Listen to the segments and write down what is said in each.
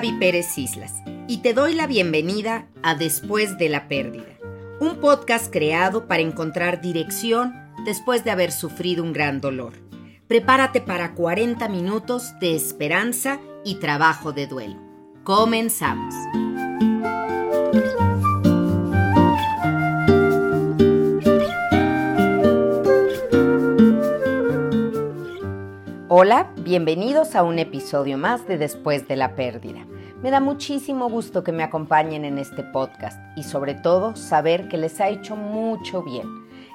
Gaby Pérez Islas y te doy la bienvenida a Después de la Pérdida, un podcast creado para encontrar dirección después de haber sufrido un gran dolor. Prepárate para 40 minutos de esperanza y trabajo de duelo. Comenzamos. Hola, bienvenidos a un episodio más de Después de la Pérdida. Me da muchísimo gusto que me acompañen en este podcast y sobre todo saber que les ha hecho mucho bien.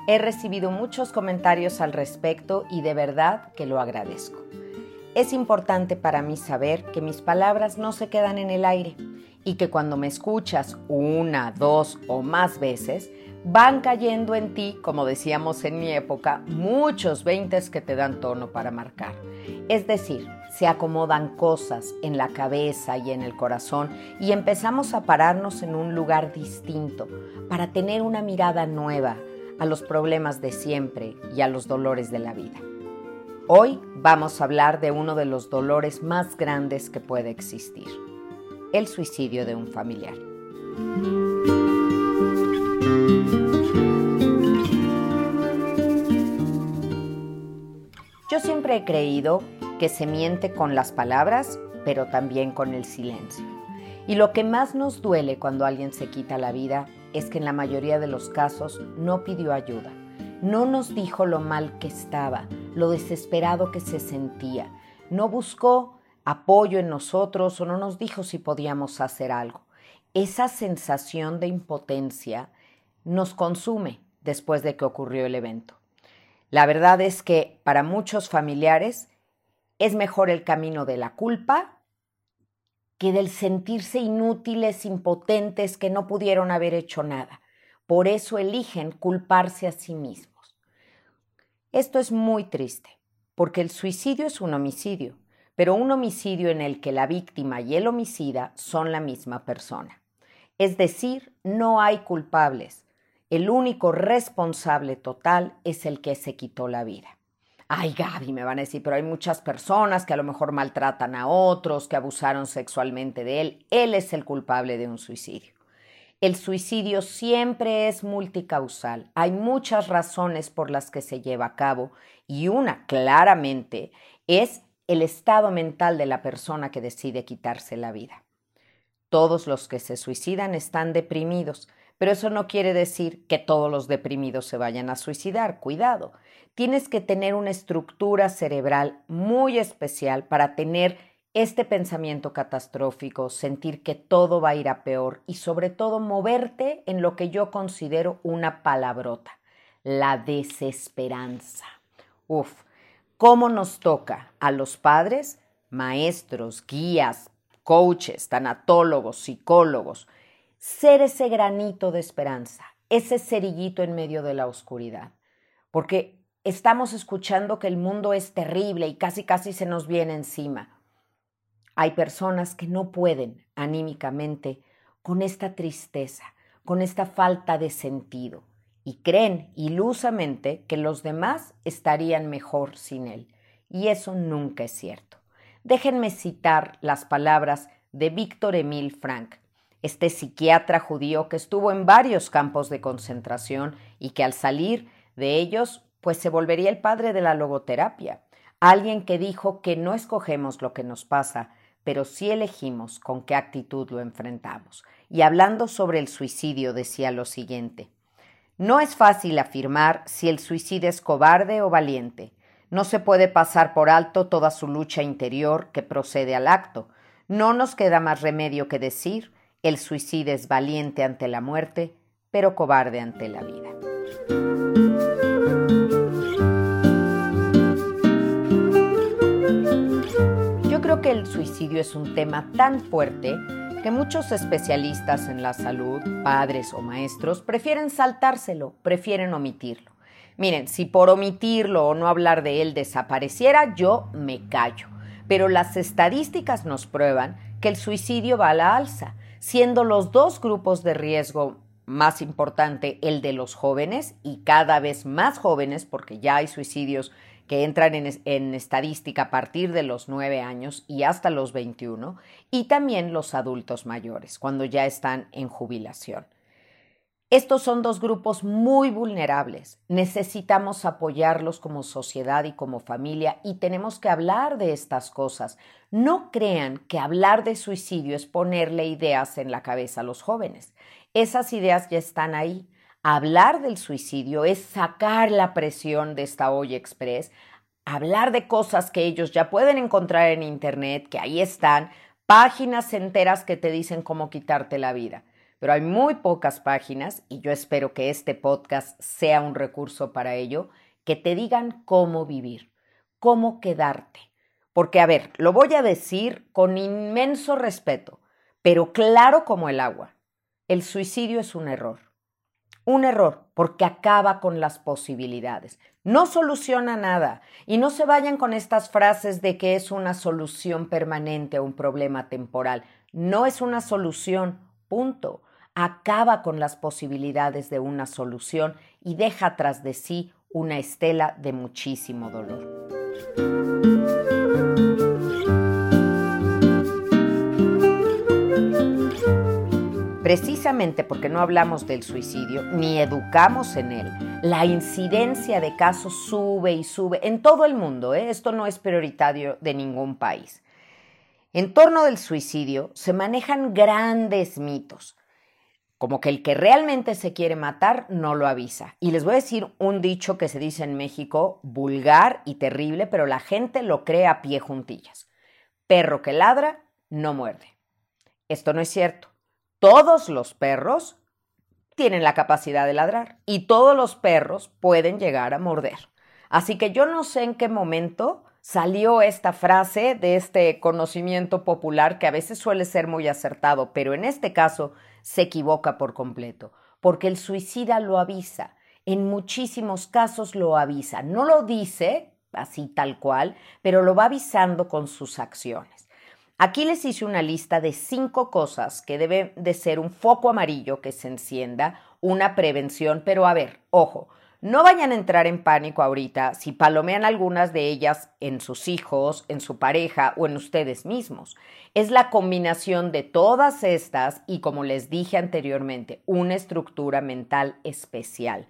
He recibido muchos comentarios al respecto y de verdad que lo agradezco. Es importante para mí saber que mis palabras no se quedan en el aire y que cuando me escuchas una, dos o más veces, van cayendo en ti, como decíamos en mi época, muchos veintes que te dan tono para marcar. Es decir, se acomodan cosas en la cabeza y en el corazón y empezamos a pararnos en un lugar distinto para tener una mirada nueva a los problemas de siempre y a los dolores de la vida. Hoy vamos a hablar de uno de los dolores más grandes que puede existir, el suicidio de un familiar. Yo siempre he creído que se miente con las palabras, pero también con el silencio. Y lo que más nos duele cuando alguien se quita la vida es que en la mayoría de los casos no pidió ayuda, no nos dijo lo mal que estaba, lo desesperado que se sentía, no buscó apoyo en nosotros o no nos dijo si podíamos hacer algo. Esa sensación de impotencia nos consume después de que ocurrió el evento. La verdad es que para muchos familiares es mejor el camino de la culpa que del sentirse inútiles, impotentes, que no pudieron haber hecho nada. Por eso eligen culparse a sí mismos. Esto es muy triste, porque el suicidio es un homicidio, pero un homicidio en el que la víctima y el homicida son la misma persona. Es decir, no hay culpables, el único responsable total es el que se quitó la vida. Ay, Gaby, me van a decir, pero hay muchas personas que a lo mejor maltratan a otros, que abusaron sexualmente de él. Él es el culpable de un suicidio. El suicidio siempre es multicausal. Hay muchas razones por las que se lleva a cabo y una claramente es el estado mental de la persona que decide quitarse la vida. Todos los que se suicidan están deprimidos, pero eso no quiere decir que todos los deprimidos se vayan a suicidar. Cuidado. Tienes que tener una estructura cerebral muy especial para tener este pensamiento catastrófico, sentir que todo va a ir a peor y sobre todo moverte en lo que yo considero una palabrota, la desesperanza. Uf, ¿cómo nos toca a los padres, maestros, guías, coaches, tanatólogos, psicólogos, ser ese granito de esperanza, ese cerillito en medio de la oscuridad. Porque estamos escuchando que el mundo es terrible y casi casi se nos viene encima. Hay personas que no pueden anímicamente con esta tristeza, con esta falta de sentido, y creen ilusamente que los demás estarían mejor sin él. Y eso nunca es cierto. Déjenme citar las palabras de Víctor Emil Frank, este psiquiatra judío que estuvo en varios campos de concentración y que al salir de ellos, pues se volvería el padre de la logoterapia, alguien que dijo que no escogemos lo que nos pasa, pero sí elegimos con qué actitud lo enfrentamos. Y hablando sobre el suicidio, decía lo siguiente, no es fácil afirmar si el suicidio es cobarde o valiente. No se puede pasar por alto toda su lucha interior que procede al acto. No nos queda más remedio que decir el suicidio es valiente ante la muerte, pero cobarde ante la vida. Yo creo que el suicidio es un tema tan fuerte que muchos especialistas en la salud, padres o maestros, prefieren saltárselo, prefieren omitirlo. Miren, si por omitirlo o no hablar de él desapareciera, yo me callo. Pero las estadísticas nos prueban que el suicidio va a la alza siendo los dos grupos de riesgo más importante el de los jóvenes y cada vez más jóvenes, porque ya hay suicidios que entran en, estadística a partir de los 9 años y hasta los 21, y también los adultos mayores, cuando ya están en jubilación. Estos son dos grupos muy vulnerables. Necesitamos apoyarlos como sociedad y como familia y tenemos que hablar de estas cosas. No crean que hablar de suicidio es ponerle ideas en la cabeza a los jóvenes. Esas ideas ya están ahí. Hablar del suicidio es sacar la presión de esta olla express, hablar de cosas que ellos ya pueden encontrar en Internet, que ahí están, páginas enteras que te dicen cómo quitarte la vida pero hay muy pocas páginas y yo espero que este podcast sea un recurso para ello, que te digan cómo vivir, cómo quedarte. Porque, a ver, lo voy a decir con inmenso respeto, pero claro como el agua. El suicidio es un error. Un error porque acaba con las posibilidades. No soluciona nada. Y no se vayan con estas frases de que es una solución permanente a un problema temporal. No es una solución, punto acaba con las posibilidades de una solución y deja tras de sí una estela de muchísimo dolor. Precisamente porque no hablamos del suicidio ni educamos en él, la incidencia de casos sube y sube en todo el mundo. ¿eh? Esto no es prioritario de ningún país. En torno del suicidio se manejan grandes mitos como que el que realmente se quiere matar no lo avisa. Y les voy a decir un dicho que se dice en México, vulgar y terrible, pero la gente lo cree a pie juntillas. Perro que ladra, no muerde. Esto no es cierto. Todos los perros tienen la capacidad de ladrar y todos los perros pueden llegar a morder. Así que yo no sé en qué momento salió esta frase de este conocimiento popular que a veces suele ser muy acertado, pero en este caso se equivoca por completo, porque el suicida lo avisa, en muchísimos casos lo avisa, no lo dice así tal cual, pero lo va avisando con sus acciones. Aquí les hice una lista de cinco cosas que deben de ser un foco amarillo que se encienda, una prevención, pero a ver, ojo, no vayan a entrar en pánico ahorita si palomean algunas de ellas en sus hijos, en su pareja o en ustedes mismos. Es la combinación de todas estas y, como les dije anteriormente, una estructura mental especial,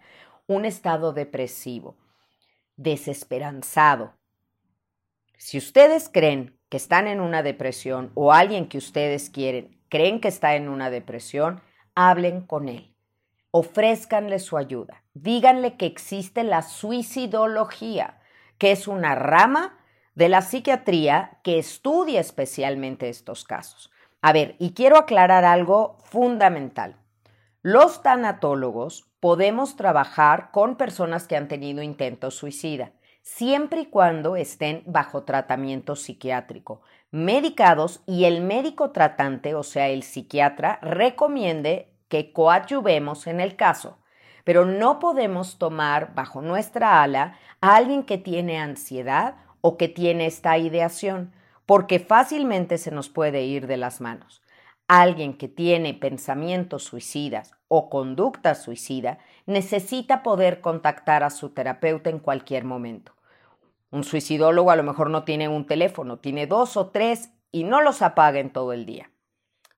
un estado depresivo, desesperanzado. Si ustedes creen que están en una depresión o alguien que ustedes quieren creen que está en una depresión, hablen con él ofrézcanle su ayuda. Díganle que existe la suicidología, que es una rama de la psiquiatría que estudia especialmente estos casos. A ver, y quiero aclarar algo fundamental. Los tanatólogos podemos trabajar con personas que han tenido intentos suicida, siempre y cuando estén bajo tratamiento psiquiátrico, medicados y el médico tratante, o sea, el psiquiatra, recomiende que coadyuvemos en el caso, pero no podemos tomar bajo nuestra ala a alguien que tiene ansiedad o que tiene esta ideación, porque fácilmente se nos puede ir de las manos. Alguien que tiene pensamientos suicidas o conducta suicida necesita poder contactar a su terapeuta en cualquier momento. Un suicidólogo a lo mejor no tiene un teléfono, tiene dos o tres y no los apaga en todo el día.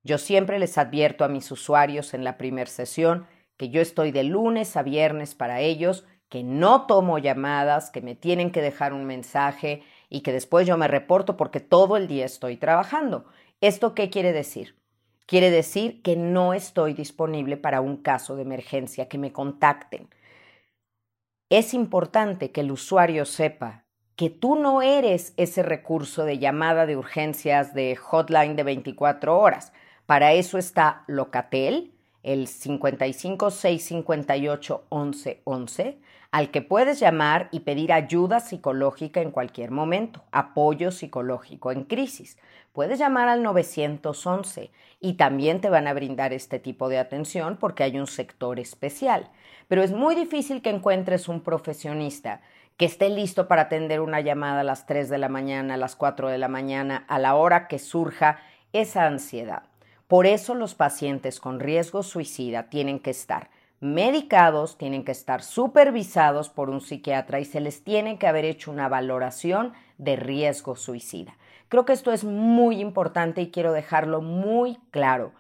Yo siempre les advierto a mis usuarios en la primera sesión que yo estoy de lunes a viernes para ellos, que no tomo llamadas, que me tienen que dejar un mensaje y que después yo me reporto porque todo el día estoy trabajando. ¿Esto qué quiere decir? Quiere decir que no estoy disponible para un caso de emergencia, que me contacten. Es importante que el usuario sepa que tú no eres ese recurso de llamada de urgencias de hotline de 24 horas. Para eso está Locatel, el 55 658 1111, al que puedes llamar y pedir ayuda psicológica en cualquier momento, apoyo psicológico en crisis. Puedes llamar al 911 y también te van a brindar este tipo de atención porque hay un sector especial. Pero es muy difícil que encuentres un profesionista que esté listo para atender una llamada a las 3 de la mañana, a las 4 de la mañana, a la hora que surja esa ansiedad. Por eso los pacientes con riesgo suicida tienen que estar medicados, tienen que estar supervisados por un psiquiatra y se les tiene que haber hecho una valoración de riesgo suicida. Creo que esto es muy importante y quiero dejarlo muy claro,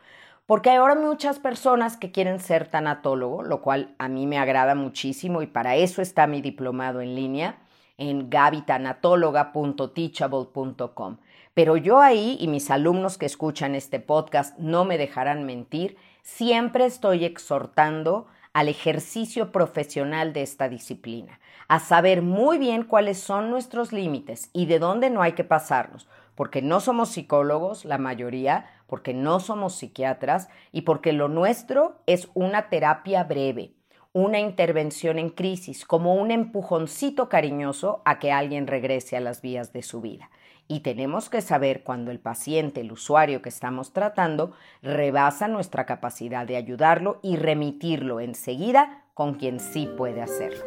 porque hay ahora muchas personas que quieren ser tanatólogo, lo cual a mí me agrada muchísimo y para eso está mi diplomado en línea en gabitanatóloga.teachable.com. Pero yo ahí, y mis alumnos que escuchan este podcast no me dejarán mentir, siempre estoy exhortando al ejercicio profesional de esta disciplina, a saber muy bien cuáles son nuestros límites y de dónde no hay que pasarnos, porque no somos psicólogos, la mayoría, porque no somos psiquiatras y porque lo nuestro es una terapia breve, una intervención en crisis, como un empujoncito cariñoso a que alguien regrese a las vías de su vida. Y tenemos que saber cuando el paciente, el usuario que estamos tratando, rebasa nuestra capacidad de ayudarlo y remitirlo enseguida con quien sí puede hacerlo.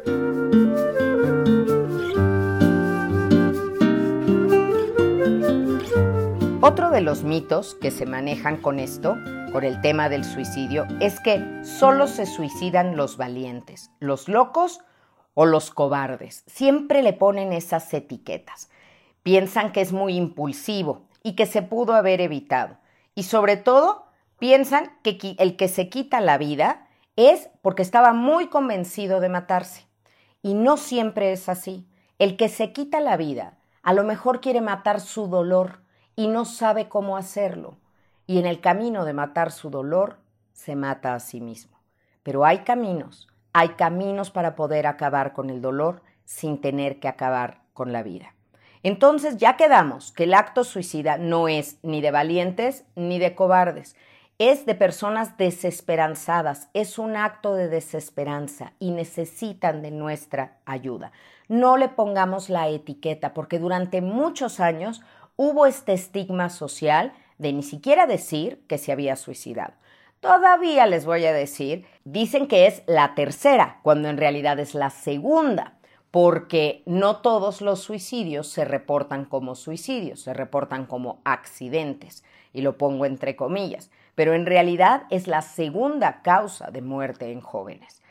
Otro de los mitos que se manejan con esto, con el tema del suicidio, es que solo se suicidan los valientes, los locos o los cobardes. Siempre le ponen esas etiquetas. Piensan que es muy impulsivo y que se pudo haber evitado. Y sobre todo, piensan que el que se quita la vida es porque estaba muy convencido de matarse. Y no siempre es así. El que se quita la vida a lo mejor quiere matar su dolor y no sabe cómo hacerlo. Y en el camino de matar su dolor, se mata a sí mismo. Pero hay caminos, hay caminos para poder acabar con el dolor sin tener que acabar con la vida. Entonces ya quedamos que el acto suicida no es ni de valientes ni de cobardes, es de personas desesperanzadas, es un acto de desesperanza y necesitan de nuestra ayuda. No le pongamos la etiqueta porque durante muchos años hubo este estigma social de ni siquiera decir que se había suicidado. Todavía les voy a decir, dicen que es la tercera, cuando en realidad es la segunda porque no todos los suicidios se reportan como suicidios, se reportan como accidentes, y lo pongo entre comillas, pero en realidad es la segunda causa de muerte en jóvenes.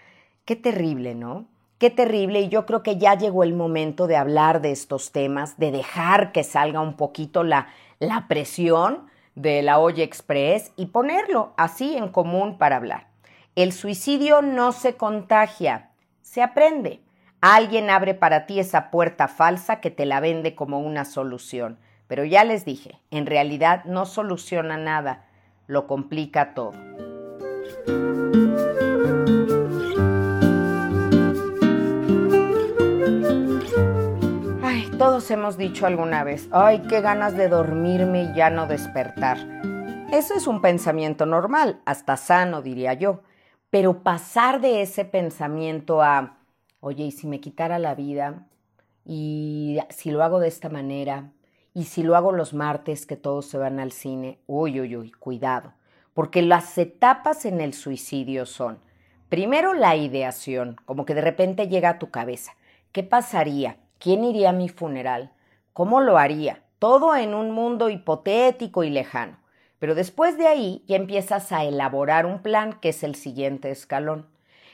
Qué terrible, ¿no? Qué terrible, y yo creo que ya llegó el momento de hablar de estos temas, de dejar que salga un poquito la, la presión de la olla express y ponerlo así en común para hablar. El suicidio no se contagia, se aprende. Alguien abre para ti esa puerta falsa que te la vende como una solución. Pero ya les dije, en realidad no soluciona nada, lo complica todo. Ay, todos hemos dicho alguna vez, ay, qué ganas de dormirme y ya no despertar. Ese es un pensamiento normal, hasta sano, diría yo. Pero pasar de ese pensamiento a oye, y si me quitara la vida, y si lo hago de esta manera, y si lo hago los martes que todos se van al cine, uy, uy, uy, cuidado, porque las etapas en el suicidio son, primero la ideación, como que de repente llega a tu cabeza, ¿qué pasaría? ¿Quién iría a mi funeral? ¿Cómo lo haría? Todo en un mundo hipotético y lejano. Pero después de ahí ya empiezas a elaborar un plan que es el siguiente escalón.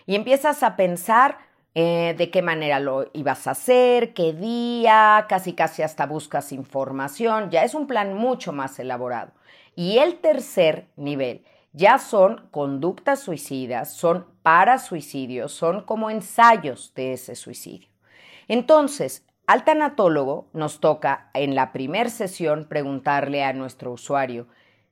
Y empiezas a pensar eh, de qué manera lo ibas a hacer, qué día, casi casi hasta buscas información, ya es un plan mucho más elaborado. Y el tercer nivel ya son conductas suicidas, son para suicidios, son como ensayos de ese suicidio. Entonces, al tanatólogo nos toca en la primera sesión preguntarle a nuestro usuario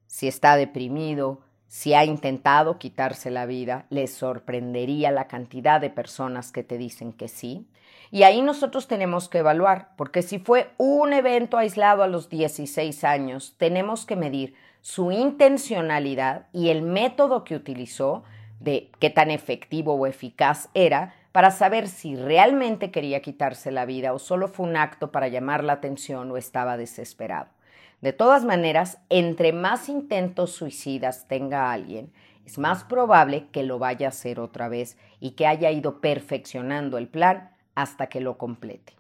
si está deprimido, si ha intentado quitarse la vida, les sorprendería la cantidad de personas que te dicen que sí. Y ahí nosotros tenemos que evaluar, porque si fue un evento aislado a los 16 años, tenemos que medir su intencionalidad y el método que utilizó, de qué tan efectivo o eficaz era, para saber si realmente quería quitarse la vida o solo fue un acto para llamar la atención o estaba desesperado. De todas maneras, entre más intentos suicidas tenga alguien, es más probable que lo vaya a hacer otra vez y que haya ido perfeccionando el plan hasta que lo complete.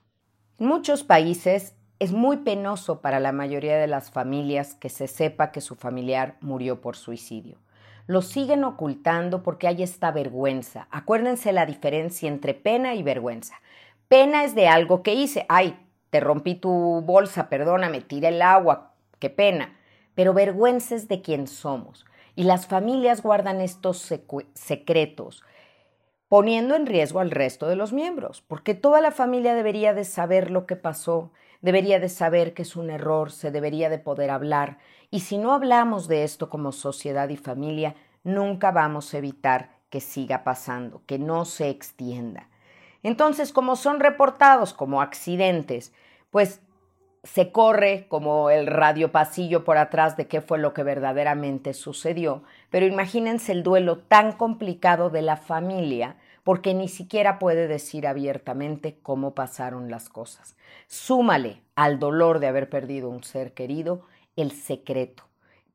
En muchos países es muy penoso para la mayoría de las familias que se sepa que su familiar murió por suicidio. lo siguen ocultando porque hay esta vergüenza. Acuérdense la diferencia entre pena y vergüenza. Pena es de algo que hice. Ay, te rompí tu bolsa, perdóname, tira el agua, qué pena. Pero vergüenza es de quién somos. Y las familias guardan estos secretos, poniendo en riesgo al resto de los miembros, porque toda la familia debería de saber lo que pasó, debería de saber que es un error, se debería de poder hablar, y si no hablamos de esto como sociedad y familia, nunca vamos a evitar que siga pasando, que no se extienda. Entonces, como son reportados como accidentes, pues se corre como el radiopasillo por atrás de qué fue lo que verdaderamente sucedió, pero imagínense el duelo tan complicado de la familia porque ni siquiera puede decir abiertamente cómo pasaron las cosas. Súmale al dolor de haber perdido un ser querido el secreto.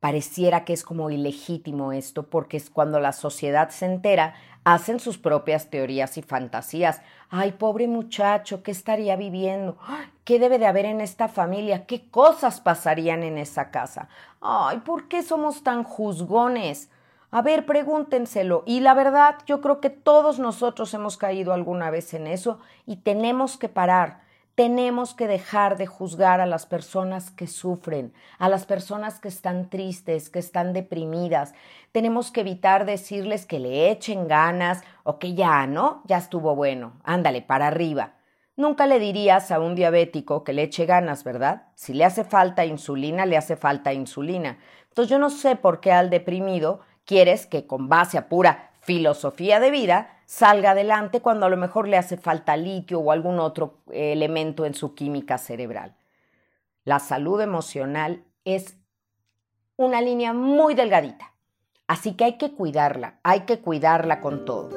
Pareciera que es como ilegítimo esto porque es cuando la sociedad se entera hacen sus propias teorías y fantasías. Ay, pobre muchacho, ¿qué estaría viviendo? ¿Qué debe de haber en esta familia? ¿Qué cosas pasarían en esa casa? Ay, ¿por qué somos tan juzgones? A ver, pregúntenselo. Y la verdad, yo creo que todos nosotros hemos caído alguna vez en eso y tenemos que parar. Tenemos que dejar de juzgar a las personas que sufren, a las personas que están tristes, que están deprimidas. Tenemos que evitar decirles que le echen ganas o que ya, ¿no? Ya estuvo bueno. Ándale, para arriba. Nunca le dirías a un diabético que le eche ganas, ¿verdad? Si le hace falta insulina, le hace falta insulina. Entonces yo no sé por qué al deprimido quieres que con base a pura filosofía de vida salga adelante cuando a lo mejor le hace falta litio o algún otro eh, elemento en su química cerebral. La salud emocional es una línea muy delgadita, así que hay que cuidarla, hay que cuidarla con todo.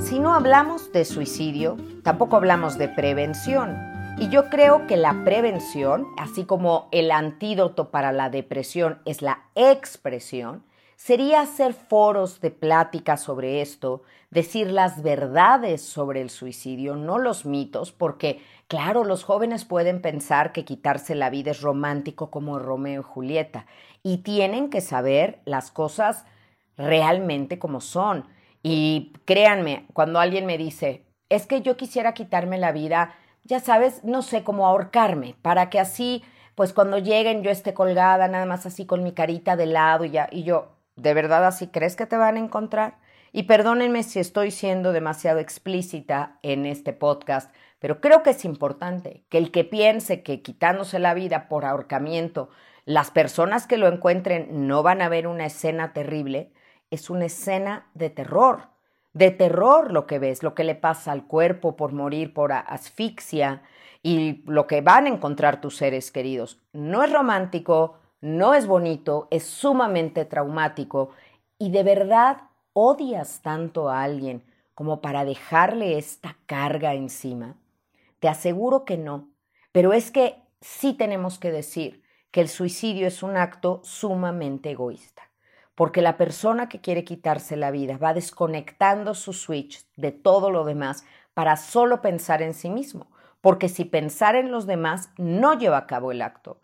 Si no hablamos de suicidio, tampoco hablamos de prevención. Y yo creo que la prevención, así como el antídoto para la depresión es la expresión, sería hacer foros de plática sobre esto, decir las verdades sobre el suicidio, no los mitos, porque claro, los jóvenes pueden pensar que quitarse la vida es romántico como Romeo y Julieta, y tienen que saber las cosas realmente como son. Y créanme, cuando alguien me dice, es que yo quisiera quitarme la vida, ya sabes, no sé cómo ahorcarme, para que así, pues cuando lleguen yo esté colgada nada más así con mi carita de lado y ya, y yo, ¿de verdad así crees que te van a encontrar? Y perdónenme si estoy siendo demasiado explícita en este podcast, pero creo que es importante que el que piense que quitándose la vida por ahorcamiento, las personas que lo encuentren no van a ver una escena terrible, es una escena de terror de terror lo que ves, lo que le pasa al cuerpo por morir por asfixia y lo que van a encontrar tus seres queridos. No es romántico, no es bonito, es sumamente traumático y de verdad odias tanto a alguien como para dejarle esta carga encima. Te aseguro que no, pero es que sí tenemos que decir que el suicidio es un acto sumamente egoísta porque la persona que quiere quitarse la vida va desconectando su switch de todo lo demás para solo pensar en sí mismo, porque si pensar en los demás no lleva a cabo el acto.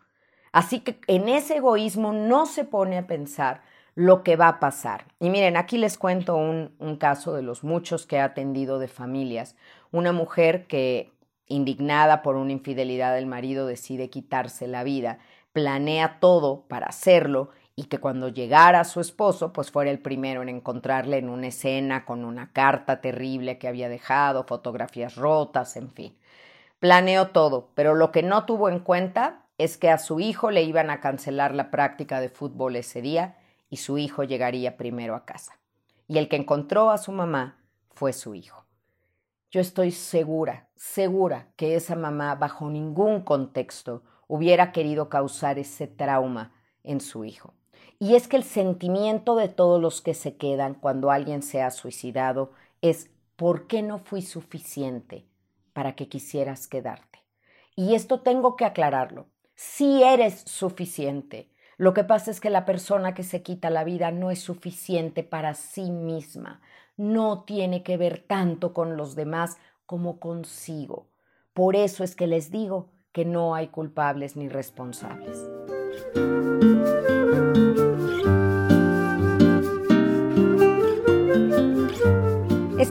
Así que en ese egoísmo no se pone a pensar lo que va a pasar. Y miren, aquí les cuento un, un caso de los muchos que he atendido de familias. Una mujer que, indignada por una infidelidad del marido, decide quitarse la vida, planea todo para hacerlo y que cuando llegara su esposo, pues fuera el primero en encontrarle en una escena con una carta terrible que había dejado, fotografías rotas, en fin. Planeó todo, pero lo que no tuvo en cuenta es que a su hijo le iban a cancelar la práctica de fútbol ese día y su hijo llegaría primero a casa. Y el que encontró a su mamá fue su hijo. Yo estoy segura, segura que esa mamá bajo ningún contexto hubiera querido causar ese trauma en su hijo. Y es que el sentimiento de todos los que se quedan cuando alguien se ha suicidado es ¿por qué no fui suficiente para que quisieras quedarte? Y esto tengo que aclararlo. Si eres suficiente. Lo que pasa es que la persona que se quita la vida no es suficiente para sí misma. No tiene que ver tanto con los demás como consigo. Por eso es que les digo que no hay culpables ni responsables.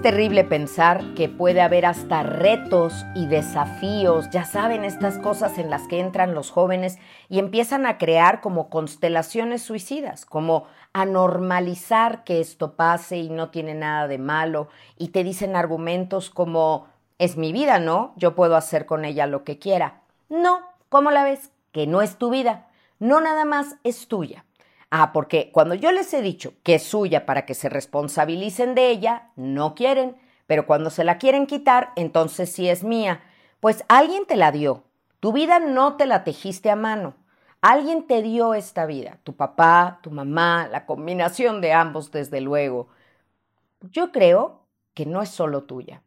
Es terrible pensar que puede haber hasta retos y desafíos, ya saben, estas cosas en las que entran los jóvenes y empiezan a crear como constelaciones suicidas, como a normalizar que esto pase y no tiene nada de malo, y te dicen argumentos como, es mi vida, ¿no? Yo puedo hacer con ella lo que quiera. No, ¿cómo la ves? Que no es tu vida, no nada más es tuya. Ah, porque cuando yo les he dicho que es suya para que se responsabilicen de ella, no quieren, pero cuando se la quieren quitar, entonces sí es mía. Pues alguien te la dio. Tu vida no te la tejiste a mano. Alguien te dio esta vida, tu papá, tu mamá, la combinación de ambos, desde luego. Yo creo que no es solo tuya.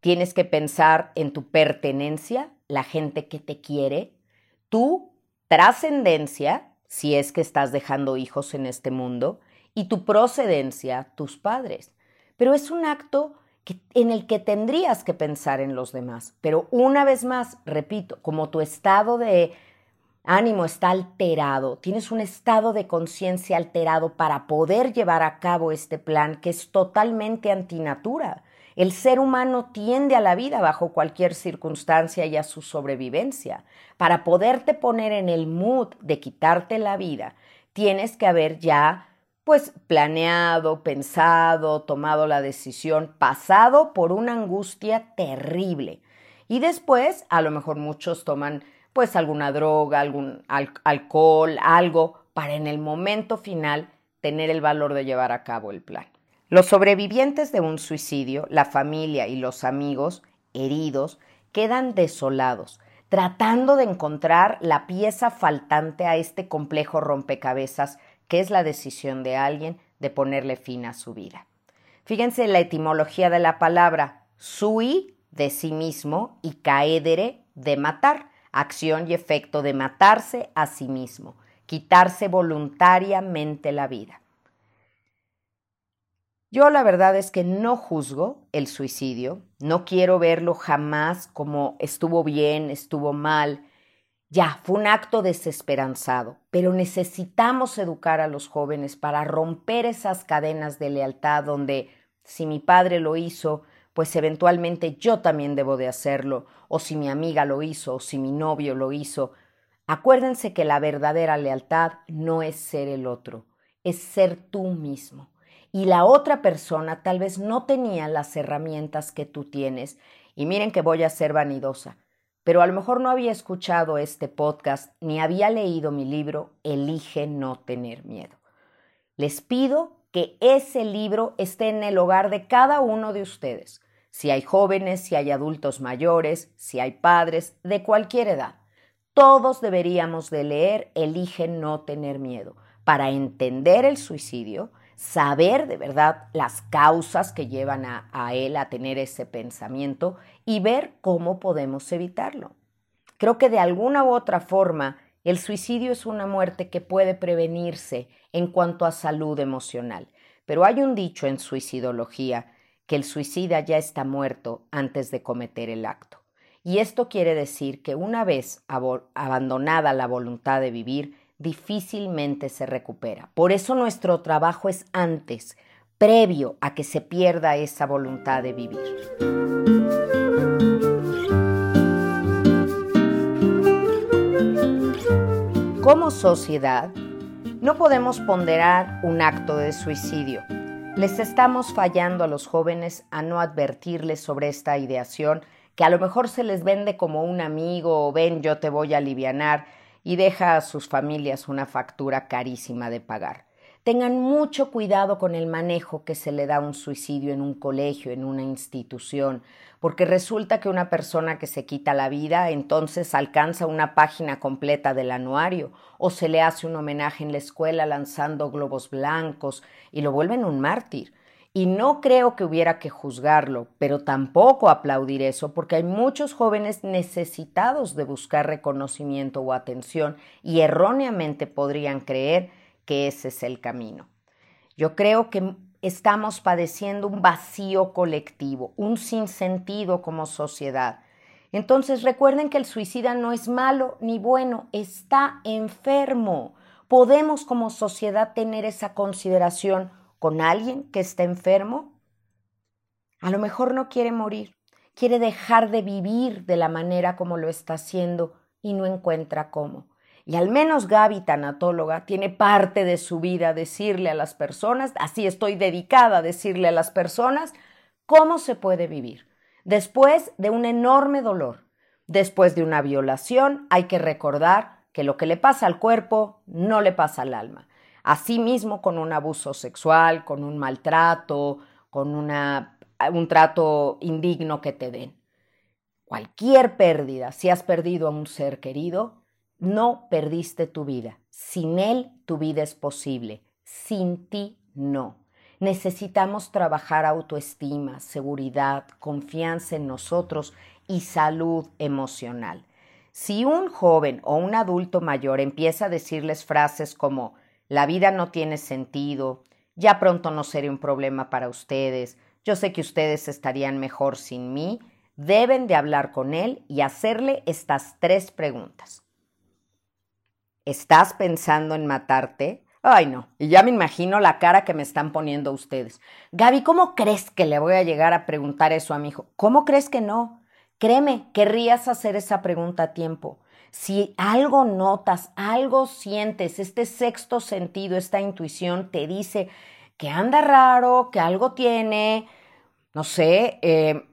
Tienes que pensar en tu pertenencia, la gente que te quiere, tu trascendencia, si es que estás dejando hijos en este mundo, y tu procedencia, tus padres. Pero es un acto en el que tendrías que pensar en los demás. Pero una vez más, repito, como tu estado de ánimo está alterado, tienes un estado de conciencia alterado para poder llevar a cabo este plan que es totalmente antinatura. El ser humano tiende a la vida bajo cualquier circunstancia y a su sobrevivencia. Para poderte poner en el mood de quitarte la vida, tienes que haber ya pues planeado, pensado, tomado la decisión, pasado por una angustia terrible. Y después, a lo mejor muchos toman pues alguna droga, algún alcohol, algo, para en el momento final tener el valor de llevar a cabo el plan. Los sobrevivientes de un suicidio, la familia y los amigos heridos quedan desolados, tratando de encontrar la pieza faltante a este complejo rompecabezas que es la decisión de alguien de ponerle fin a su vida. Fíjense la etimología de la palabra sui de sí mismo y caedere de matar, acción y efecto de matarse a sí mismo, quitarse voluntariamente la vida. Yo la verdad es que no juzgo el suicidio, no quiero verlo jamás como estuvo bien, estuvo mal. Ya, fue un acto desesperanzado, pero necesitamos educar a los jóvenes para romper esas cadenas de lealtad donde si mi padre lo hizo, pues eventualmente yo también debo de hacerlo, o si mi amiga lo hizo, o si mi novio lo hizo. Acuérdense que la verdadera lealtad no es ser el otro, es ser tú mismo y la otra persona tal vez no tenía las herramientas que tú tienes. Y miren que voy a ser vanidosa, pero a lo mejor no había escuchado este podcast ni había leído mi libro Elige no tener miedo. Les pido que ese libro esté en el hogar de cada uno de ustedes, si hay jóvenes, si hay adultos mayores, si hay padres, de cualquier edad. Todos deberíamos de leer Elige no tener miedo para entender el suicidio, saber de verdad las causas que llevan a, él a tener ese pensamiento y ver cómo podemos evitarlo. Creo que de alguna u otra forma el suicidio es una muerte que puede prevenirse en cuanto a salud emocional, pero hay un dicho en suicidología que el suicida ya está muerto antes de cometer el acto. Y esto quiere decir que una vez abandonada la voluntad de vivir, difícilmente se recupera. Por eso nuestro trabajo es antes, previo a que se pierda esa voluntad de vivir. Como sociedad, no podemos ponderar un acto de suicidio. Les estamos fallando a los jóvenes a no advertirles sobre esta ideación que a lo mejor se les vende como un amigo o ven yo te voy a alivianar y deja a sus familias una factura carísima de pagar. Tengan mucho cuidado con el manejo que se le da a un suicidio en un colegio, en una institución, porque resulta que una persona que se quita la vida entonces alcanza una página completa del anuario o se le hace un homenaje en la escuela lanzando globos blancos y lo vuelven un mártir. Y no creo que hubiera que juzgarlo, pero tampoco aplaudir eso, porque hay muchos jóvenes necesitados de buscar reconocimiento o atención y erróneamente podrían creer que ese es el camino. Yo creo que estamos padeciendo un vacío colectivo, un sinsentido como sociedad. Entonces recuerden que el suicida no es malo ni bueno, está enfermo. ¿Podemos como sociedad tener esa consideración con alguien que está enfermo? A lo mejor no quiere morir, quiere dejar de vivir de la manera como lo está haciendo y no encuentra cómo. Y al menos Gaby, tanatóloga, tiene parte de su vida decirle a las personas, así estoy dedicada a decirle a las personas, cómo se puede vivir. Después de un enorme dolor, después de una violación, hay que recordar que lo que le pasa al cuerpo no le pasa al alma. Asimismo, con un abuso sexual, con un maltrato, con una, un trato indigno que te den. Cualquier pérdida, si has perdido a un ser querido, no perdiste tu vida. Sin él tu vida es posible. Sin ti no. Necesitamos trabajar autoestima, seguridad, confianza en nosotros y salud emocional. Si un joven o un adulto mayor empieza a decirles frases como la vida no tiene sentido, ya pronto no seré un problema para ustedes, yo sé que ustedes estarían mejor sin mí, deben de hablar con él y hacerle estas tres preguntas. ¿Estás pensando en matarte? Ay, no. Y ya me imagino la cara que me están poniendo ustedes. Gaby, ¿cómo crees que le voy a llegar a preguntar eso a mi hijo? ¿Cómo crees que no? Créeme, querrías hacer esa pregunta a tiempo. Si algo notas, algo sientes, este sexto sentido, esta intuición te dice que anda raro, que algo tiene, no sé, eh,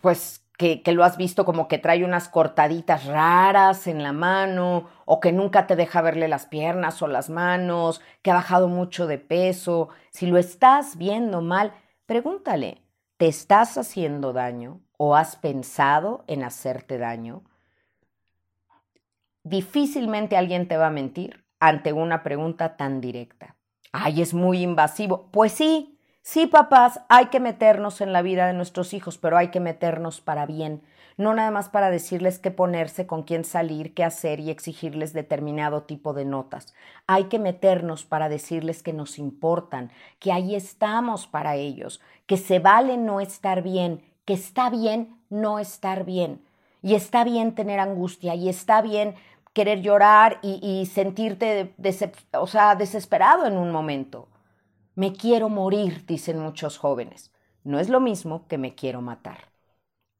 pues que, lo has visto como que trae unas cortaditas raras en la mano o que nunca te deja verle las piernas o las manos, que ha bajado mucho de peso. Si lo estás viendo mal, pregúntale, ¿te estás haciendo daño o has pensado en hacerte daño? Difícilmente alguien te va a mentir ante una pregunta tan directa. Ay, es muy invasivo. Pues sí, Sí, papás, hay que meternos en la vida de nuestros hijos, pero hay que meternos para bien, no nada más para decirles qué ponerse, con quién salir, qué hacer y exigirles determinado tipo de notas. Hay que meternos para decirles que nos importan, que ahí estamos para ellos, que se vale no estar bien, que está bien no estar bien. Y está bien tener angustia, y está bien querer llorar y, sentirte o sea, desesperado en un momento. Me quiero morir, dicen muchos jóvenes. No es lo mismo que me quiero matar.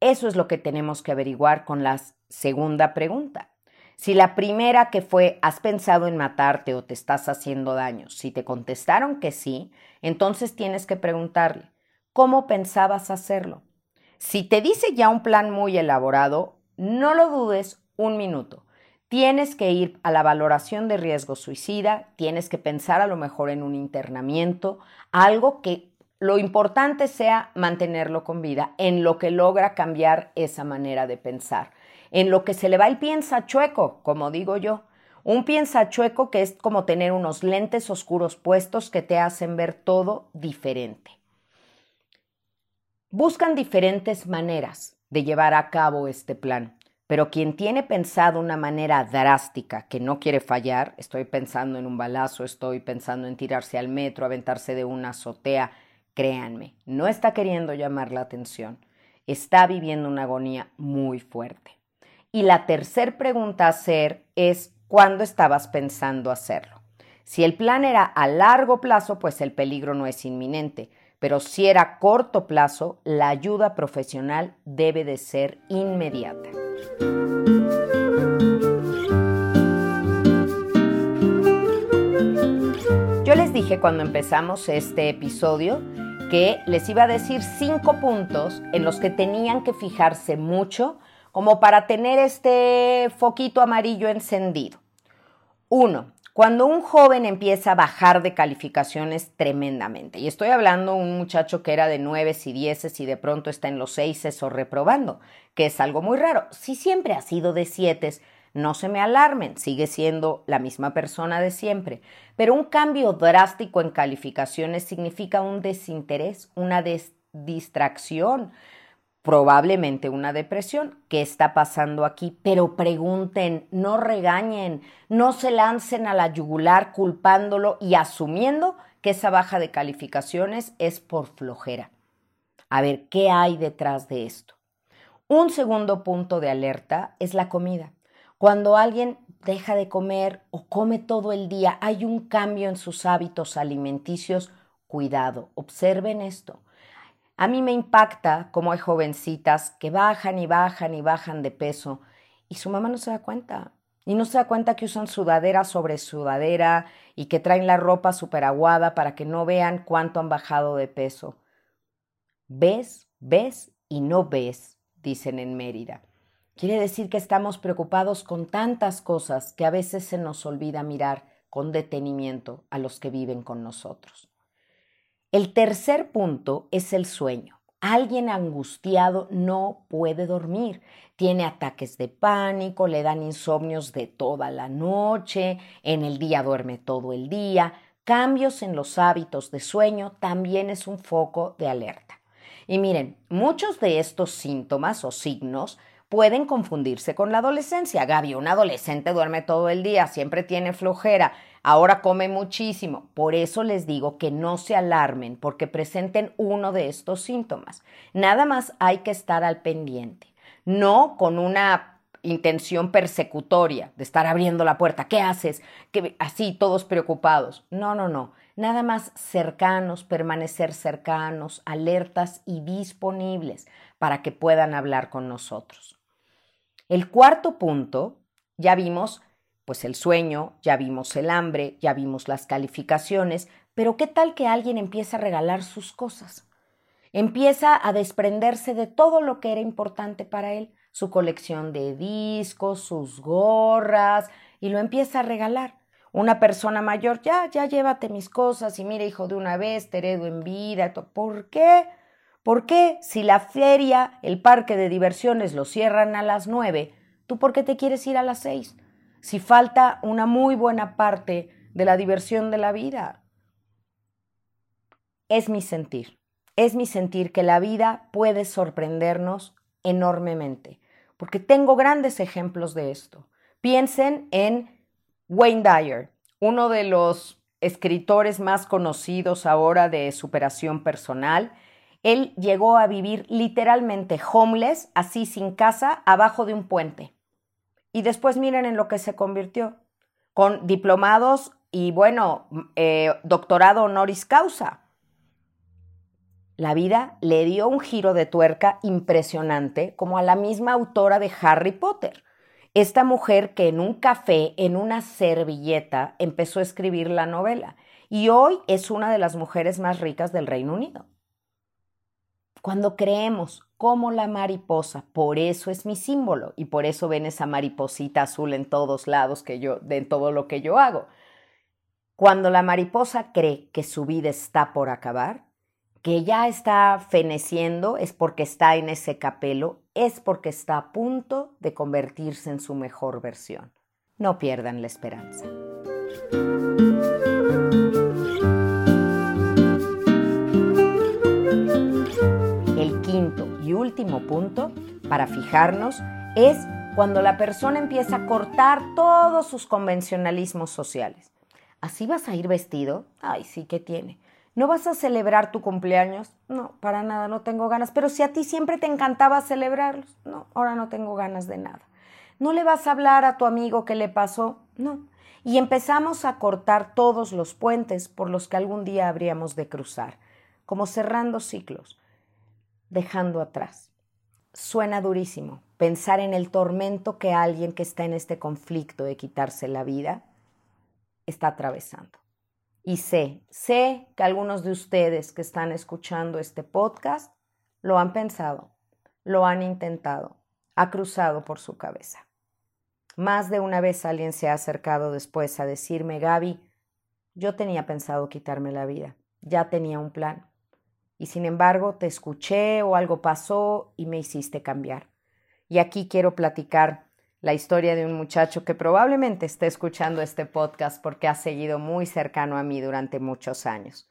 Eso es lo que tenemos que averiguar con la segunda pregunta. Si la primera que fue ¿has pensado en matarte o te estás haciendo daño? Si te contestaron que sí, entonces tienes que preguntarle ¿cómo pensabas hacerlo? Si te dice ya un plan muy elaborado, no lo dudes un minuto. Tienes que ir a la valoración de riesgo suicida, tienes que pensar a lo mejor en un internamiento, algo que lo importante sea mantenerlo con vida, en lo que logra cambiar esa manera de pensar, en lo que se le va el piensa chueco, como digo yo. Un piensa chueco que es como tener unos lentes oscuros puestos que te hacen ver todo diferente. Buscan diferentes maneras de llevar a cabo este plan. Pero quien tiene pensado una manera drástica que no quiere fallar, estoy pensando en un balazo, estoy pensando en tirarse al metro, aventarse de una azotea, créanme, no está queriendo llamar la atención, está viviendo una agonía muy fuerte. Y la tercera pregunta a hacer es, ¿cuándo estabas pensando hacerlo? Si el plan era a largo plazo, pues el peligro no es inminente, pero si era corto plazo, la ayuda profesional debe de ser inmediata. Yo les dije cuando empezamos este episodio que les iba a decir cinco puntos en los que tenían que fijarse mucho como para tener este foquito amarillo encendido. Uno, cuando un joven empieza a bajar de calificaciones tremendamente, y estoy hablando de un muchacho que era de nueves y dieces y de pronto está en los seises o reprobando, que es algo muy raro. Si siempre ha sido de siete, no se me alarmen, sigue siendo la misma persona de siempre, pero un cambio drástico en calificaciones significa un desinterés, una distracción, probablemente una depresión. ¿Qué está pasando aquí? Pero pregunten, no regañen, no se lancen a la yugular culpándolo y asumiendo que esa baja de calificaciones es por flojera. A ver, ¿qué hay detrás de esto? Un segundo punto de alerta es la comida. Cuando alguien deja de comer o come todo el día, hay un cambio en sus hábitos alimenticios, cuidado, observen esto. A mí me impacta cómo hay jovencitas que bajan y bajan y bajan de peso y su mamá no se da cuenta. Y no se da cuenta que usan sudadera sobre sudadera y que traen la ropa súper aguada para que no vean cuánto han bajado de peso. Ves, ves y no ves, dicen en Mérida. Quiere decir que estamos preocupados con tantas cosas que a veces se nos olvida mirar con detenimiento a los que viven con nosotros. El tercer punto es el sueño. Alguien angustiado no puede dormir, tiene ataques de pánico, le dan insomnios de toda la noche, en el día duerme todo el día. Cambios en los hábitos de sueño también es un foco de alerta. Y miren, muchos de estos síntomas o signos pueden confundirse con la adolescencia. Gaby, un adolescente duerme todo el día, siempre tiene flojera, ahora come muchísimo. Por eso les digo que no se alarmen porque presenten uno de estos síntomas. Nada más hay que estar al pendiente, no con una intención persecutoria de estar abriendo la puerta. ¿Qué haces? Que así todos preocupados. No, no, no. Nada más cercanos, permanecer cercanos, alertas y disponibles para que puedan hablar con nosotros. El cuarto punto, ya vimos pues el sueño, ya vimos el hambre, ya vimos las calificaciones, pero ¿qué tal que alguien empieza a regalar sus cosas? Empieza a desprenderse de todo lo que era importante para él, su colección de discos, sus gorras, y lo empieza a regalar. Una persona mayor, ya, ya llévate mis cosas y mira, hijo, de una vez te heredo en vida. ¿Por qué? ¿Por qué si la feria, el parque de diversiones lo cierran a las nueve, tú por qué te quieres ir a las seis? Si falta una muy buena parte de la diversión de la vida. Es mi sentir, es mi sentir que la vida puede sorprendernos enormemente, porque tengo grandes ejemplos de esto. Piensen en Wayne Dyer, uno de los escritores más conocidos ahora de superación personal, él llegó a vivir literalmente homeless, así sin casa, abajo de un puente. Y después miren en lo que se convirtió, con diplomados y bueno, eh, doctorado honoris causa. La vida le dio un giro de tuerca impresionante, como a la misma autora de Harry Potter. Esta mujer que en un café, en una servilleta, empezó a escribir la novela y hoy es una de las mujeres más ricas del Reino Unido. Cuando creemos como la mariposa, por eso es mi símbolo y por eso ven esa mariposita azul en todos lados que yo, de todo lo que yo hago. Cuando la mariposa cree que su vida está por acabar, que ya está feneciendo, es porque está en ese capelo, es porque está a punto de convertirse en su mejor versión. No pierdan la esperanza. Último punto para fijarnos es cuando la persona empieza a cortar todos sus convencionalismos sociales. ¿Así vas a ir vestido? Ay, sí que tiene. ¿No vas a celebrar tu cumpleaños? No, para nada, no tengo ganas. Pero si a ti siempre te encantaba celebrarlos, no, ahora no tengo ganas de nada. ¿No le vas a hablar a tu amigo qué le pasó? No. Y empezamos a cortar todos los puentes por los que algún día habríamos de cruzar, como cerrando ciclos dejando atrás. Suena durísimo pensar en el tormento que alguien que está en este conflicto de quitarse la vida está atravesando. Y sé, sé que algunos de ustedes que están escuchando este podcast lo han pensado, lo han intentado, ha cruzado por su cabeza. Más de una vez alguien se ha acercado después a decirme, Gaby, yo tenía pensado quitarme la vida, ya tenía un plan, y sin embargo te escuché o algo pasó y me hiciste cambiar. Y aquí quiero platicar la historia de un muchacho que probablemente esté escuchando este podcast porque ha seguido muy cercano a mí durante muchos años.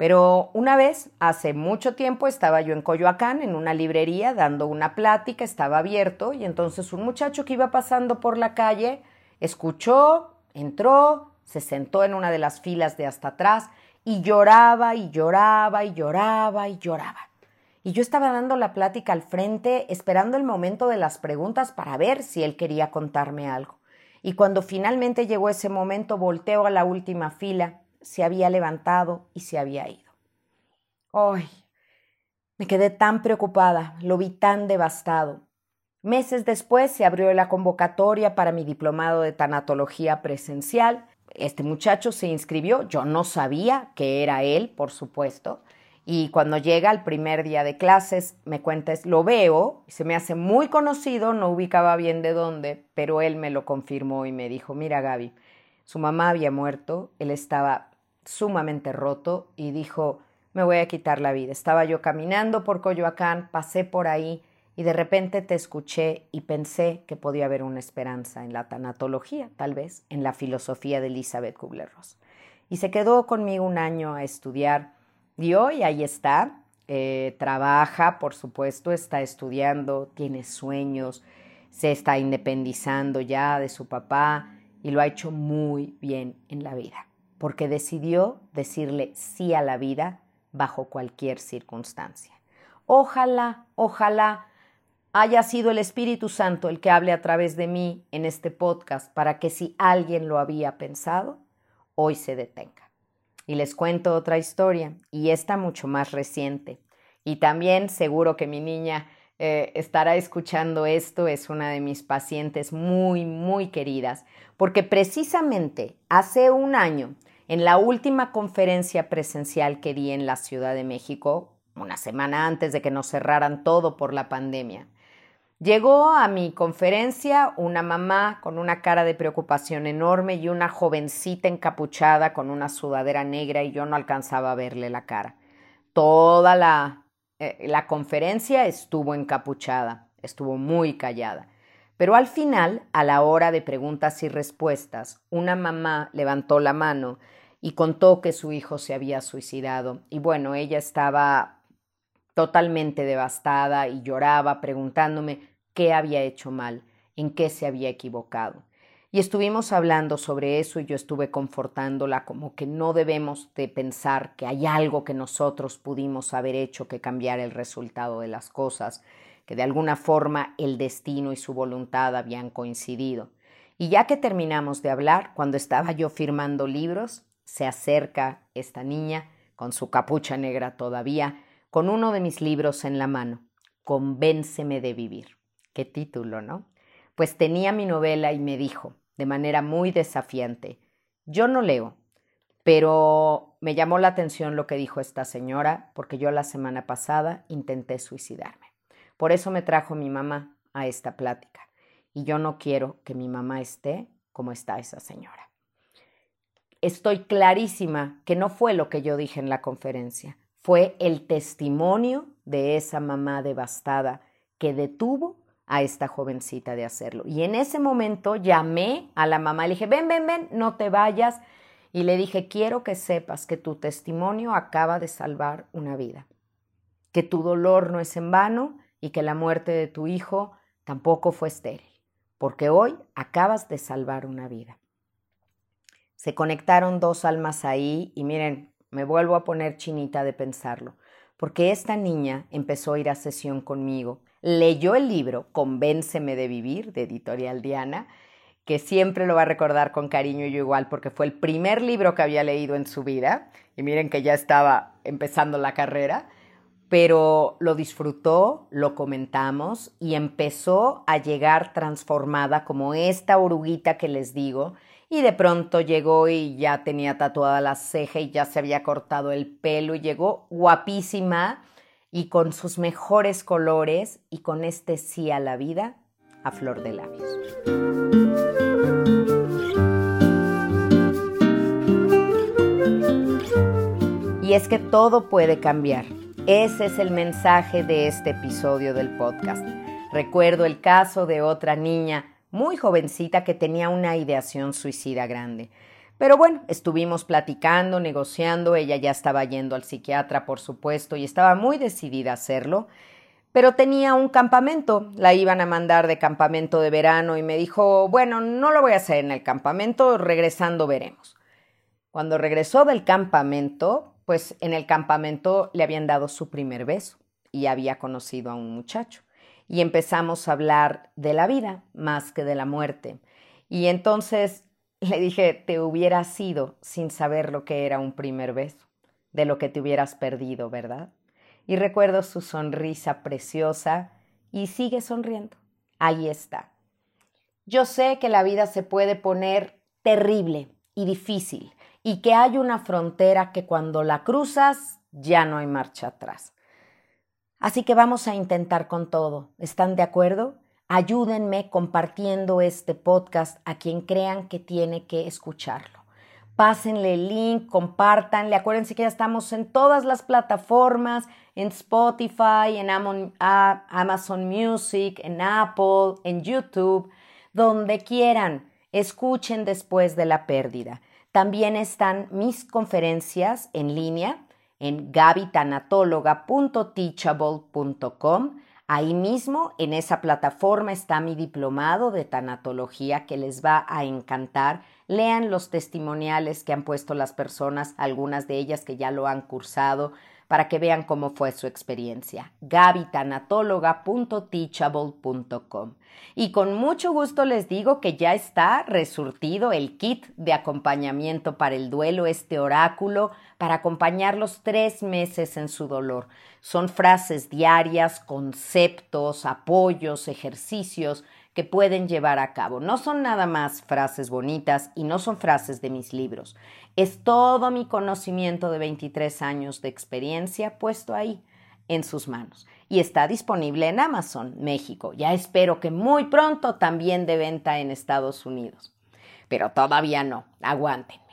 Pero una vez, hace mucho tiempo, estaba yo en Coyoacán, en una librería, dando una plática, estaba abierto, y entonces un muchacho que iba pasando por la calle escuchó, entró, se sentó en una de las filas de hasta atrás y lloraba y lloraba y lloraba y lloraba. Y yo estaba dando la plática al frente, esperando el momento de las preguntas para ver si él quería contarme algo. Y cuando finalmente llegó ese momento, volteo a la última fila, se había levantado y se había ido. ¡Ay! Me quedé tan preocupada, lo vi tan devastado. Meses después se abrió la convocatoria para mi diplomado de tanatología presencial. Este muchacho se inscribió, yo no sabía que era él, por supuesto, y cuando llega el primer día de clases, me cuenta, lo veo, se me hace muy conocido, no ubicaba bien de dónde, pero él me lo confirmó y me dijo, mira Gaby, su mamá había muerto, él estaba sumamente roto y dijo, me voy a quitar la vida. Estaba yo caminando por Coyoacán, pasé por ahí y de repente te escuché y pensé que podía haber una esperanza en la tanatología, tal vez en la filosofía de Elizabeth Kubler-Ross. Y se quedó conmigo un año a estudiar y hoy ahí está, eh, trabaja, por supuesto, está estudiando, tiene sueños, se está independizando ya de su papá y lo ha hecho muy bien en la vida, porque decidió decirle sí a la vida bajo cualquier circunstancia. Ojalá, ojalá haya sido el Espíritu Santo el que hable a través de mí en este podcast para que si alguien lo había pensado, hoy se detenga. Y les cuento otra historia, y esta mucho más reciente. Y también seguro que mi niña eh, estará escuchando esto, es una de mis pacientes muy, muy queridas, porque precisamente hace un año, en la última conferencia presencial que di en la Ciudad de México, una semana antes de que nos cerraran todo por la pandemia, Llegó a mi conferencia una mamá con una cara de preocupación enorme y una jovencita encapuchada con una sudadera negra y yo no alcanzaba a verle la cara. Toda la, eh, la conferencia estuvo encapuchada, estuvo muy callada. Pero al final, a la hora de preguntas y respuestas, una mamá levantó la mano y contó que su hijo se había suicidado. Y bueno, ella estaba totalmente devastada y lloraba preguntándome qué había hecho mal, en qué se había equivocado. Y estuvimos hablando sobre eso y yo estuve confortándola como que no debemos de pensar que hay algo que nosotros pudimos haber hecho que cambiara el resultado de las cosas, que de alguna forma el destino y su voluntad habían coincidido. Y ya que terminamos de hablar, cuando estaba yo firmando libros, se acerca esta niña, con su capucha negra todavía, con uno de mis libros en la mano, Convénceme de vivir. Qué título, ¿no? Pues tenía mi novela y me dijo, de manera muy desafiante, yo no leo, pero me llamó la atención lo que dijo esta señora, porque yo la semana pasada intenté suicidarme. Por eso me trajo mi mamá a esta plática, y yo no quiero que mi mamá esté como está esa señora. Estoy clarísima que no fue lo que yo dije en la conferencia, fue el testimonio de esa mamá devastada que detuvo a esta jovencita de hacerlo. Y en ese momento llamé a la mamá le dije, ven, ven, ven, no te vayas. Y le dije, quiero que sepas que tu testimonio acaba de salvar una vida, que tu dolor no es en vano y que la muerte de tu hijo tampoco fue estéril, porque hoy acabas de salvar una vida. Se conectaron dos almas ahí y miren, me vuelvo a poner chinita de pensarlo, porque esta niña empezó a ir a sesión conmigo leyó el libro Convénceme de Vivir de Editorial Diana, que siempre lo va a recordar con cariño y yo igual, porque fue el primer libro que había leído en su vida, y miren que ya estaba empezando la carrera, pero lo disfrutó, lo comentamos y empezó a llegar transformada como esta oruguita que les digo, y de pronto llegó y ya tenía tatuada la ceja y ya se había cortado el pelo y llegó guapísima y con sus mejores colores y con este sí a la vida a flor de labios. Y es que todo puede cambiar. Ese es el mensaje de este episodio del podcast. Recuerdo el caso de otra niña muy jovencita que tenía una ideación suicida grande. Pero bueno, estuvimos platicando, negociando, ella ya estaba yendo al psiquiatra, por supuesto, y estaba muy decidida a hacerlo, pero tenía un campamento, la iban a mandar de campamento de verano y me dijo, bueno, no lo voy a hacer en el campamento, regresando veremos. Cuando regresó del campamento, pues en el campamento le habían dado su primer beso. y había conocido a un muchacho. Y empezamos a hablar de la vida más que de la muerte. Y entonces le dije, te hubieras ido sin saber lo que era un primer beso, de lo que te hubieras perdido, ¿verdad? Y recuerdo su sonrisa preciosa y sigue sonriendo. Ahí está. Yo sé que la vida se puede poner terrible y difícil y que hay una frontera que cuando la cruzas ya no hay marcha atrás. Así que vamos a intentar con todo. ¿Están de acuerdo? Ayúdenme compartiendo este podcast a quien crean que tiene que escucharlo. Pásenle el link, compártanle. Acuérdense que ya estamos en todas las plataformas, en Spotify, en Amazon Music, en Apple, en YouTube, donde quieran. Escuchen después de la pérdida. También están mis conferencias en línea en gabitanatóloga.teachable.com. Ahí mismo, en esa plataforma, está mi diplomado de tanatología que les va a encantar. Lean los testimoniales que han puesto las personas, algunas de ellas que ya lo han cursado, para que vean cómo fue su experiencia. gabitanatóloga.teachable.com. Y con mucho gusto les digo que ya está resurtido el kit de acompañamiento para el duelo, este oráculo, para acompañarlos tres meses en su dolor. Son frases diarias, conceptos, apoyos, ejercicios que pueden llevar a cabo. No son nada más frases bonitas y no son frases de mis libros. Es todo mi conocimiento de 23 años de experiencia puesto ahí en sus manos. Y está disponible en Amazon, México. Ya espero que muy pronto también de venta en Estados Unidos. Pero todavía no. Aguántenme.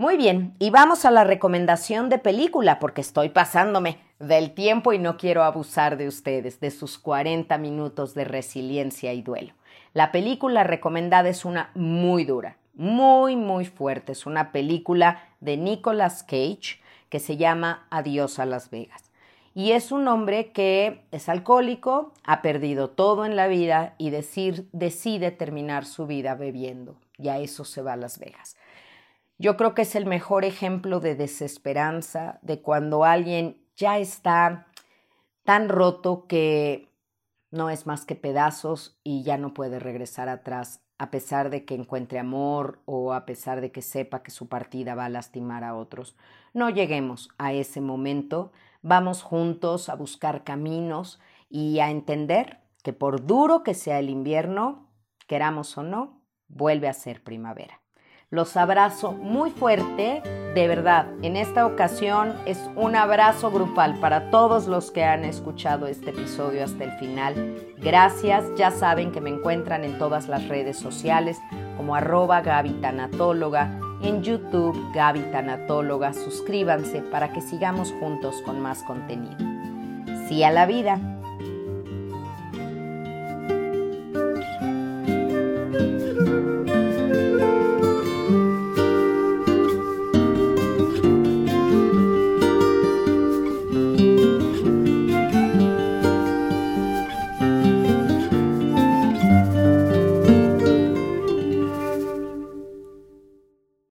Muy bien, y vamos a la recomendación de película porque estoy pasándome del tiempo y no quiero abusar de ustedes, de sus 40 minutos de resiliencia y duelo. La película recomendada es una muy dura, muy, muy fuerte. Es una película de Nicolas Cage que se llama Adiós a Las Vegas. Y es un hombre que es alcohólico, ha perdido todo en la vida y decide terminar su vida bebiendo. Y a eso se va a Las Vegas. Yo creo que es el mejor ejemplo de desesperanza, de cuando alguien ya está tan roto que no es más que pedazos y ya no puede regresar atrás, a pesar de que encuentre amor o a pesar de que sepa que su partida va a lastimar a otros. No lleguemos a ese momento, vamos juntos a buscar caminos y a entender que por duro que sea el invierno, queramos o no, vuelve a ser primavera. Los abrazo muy fuerte, de verdad. En esta ocasión es un abrazo grupal para todos los que han escuchado este episodio hasta el final. Gracias, ya saben que me encuentran en todas las redes sociales como arroba en YouTube Gaby Tanatóloga. Suscríbanse para que sigamos juntos con más contenido. Sí a la vida.